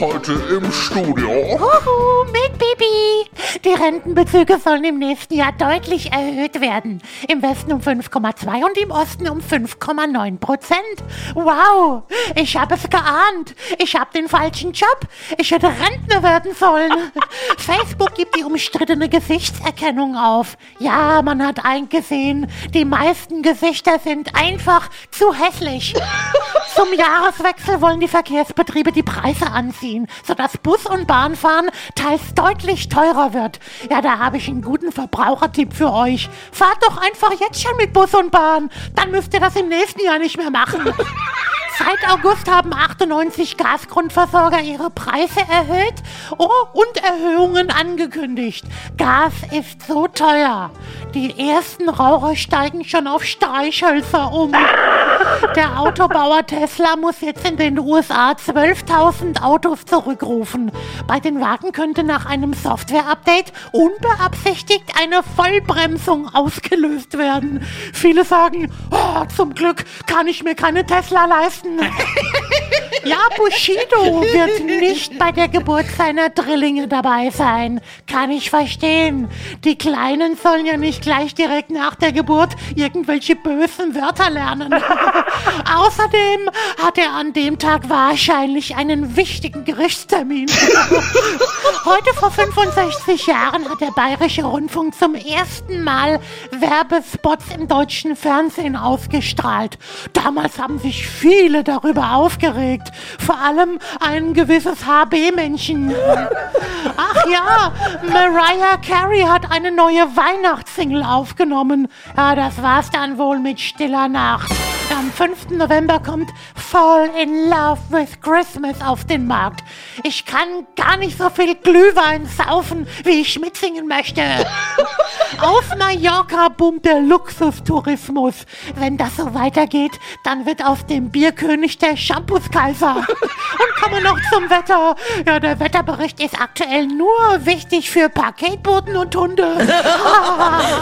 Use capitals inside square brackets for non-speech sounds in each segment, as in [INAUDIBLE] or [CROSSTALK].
Heute im Studio. Huhu, mit Bibi. Die Rentenbezüge sollen im nächsten Jahr deutlich erhöht werden. Im Westen um 5,2 und im Osten um 5,9 Prozent. Wow, ich habe es geahnt. Ich habe den falschen Job. Ich hätte Rentner werden sollen. [LAUGHS] Facebook gibt die umstrittene Gesichtserkennung auf. Ja, man hat eingesehen, die meisten Gesichter sind einfach zu hässlich. [LAUGHS] Zum Jahreswechsel wollen die Verkehrsbetriebe die Preise anziehen, sodass Bus- und Bahnfahren teils deutlich teurer wird. Ja, da habe ich einen guten Verbrauchertipp für euch. Fahrt doch einfach jetzt schon mit Bus und Bahn. Dann müsst ihr das im nächsten Jahr nicht mehr machen. [LAUGHS] Seit August haben 98 Gasgrundversorger ihre Preise erhöht oh, und Erhöhungen angekündigt. Gas ist so teuer. Die ersten Raucher steigen schon auf Streichhölzer um. [LAUGHS] Der Autobauer Tesla muss jetzt in den USA 12.000 Autos zurückrufen. Bei den Wagen könnte nach einem Software-Update unbeabsichtigt eine Vollbremsung ausgelöst werden. Viele sagen, oh, zum Glück kann ich mir keine Tesla leisten. [LAUGHS] Ja, Bushido wird nicht bei der Geburt seiner Drillinge dabei sein. Kann ich verstehen. Die Kleinen sollen ja nicht gleich direkt nach der Geburt irgendwelche bösen Wörter lernen. [LAUGHS] Außerdem hat er an dem Tag wahrscheinlich einen wichtigen Gerichtstermin. [LAUGHS] Heute vor 65 Jahren hat der Bayerische Rundfunk zum ersten Mal Werbespots im deutschen Fernsehen ausgestrahlt. Damals haben sich viele darüber aufgeregt. Vor allem ein gewisses HB-Männchen. Ach ja, Mariah Carey hat eine neue Weihnachtssingle aufgenommen. Ja, das war's dann wohl mit Stiller Nacht. Am 5. November kommt Fall in Love with Christmas auf den Markt. Ich kann gar nicht so viel Glühwein saufen, wie ich mitsingen möchte. Auf Mallorca boomt der Luxustourismus. Wenn das so weitergeht, dann wird aus dem Bierkönig der Shampoos-Kaiser. Und kommen wir noch zum Wetter. Ja, der Wetterbericht ist aktuell nur wichtig für Paketboten und Hunde. [LAUGHS]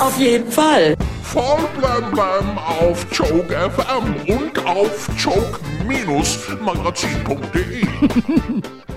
Auf jeden Fall. Voll blem blem auf Joke FM und auf joke-magazin.de. [LAUGHS]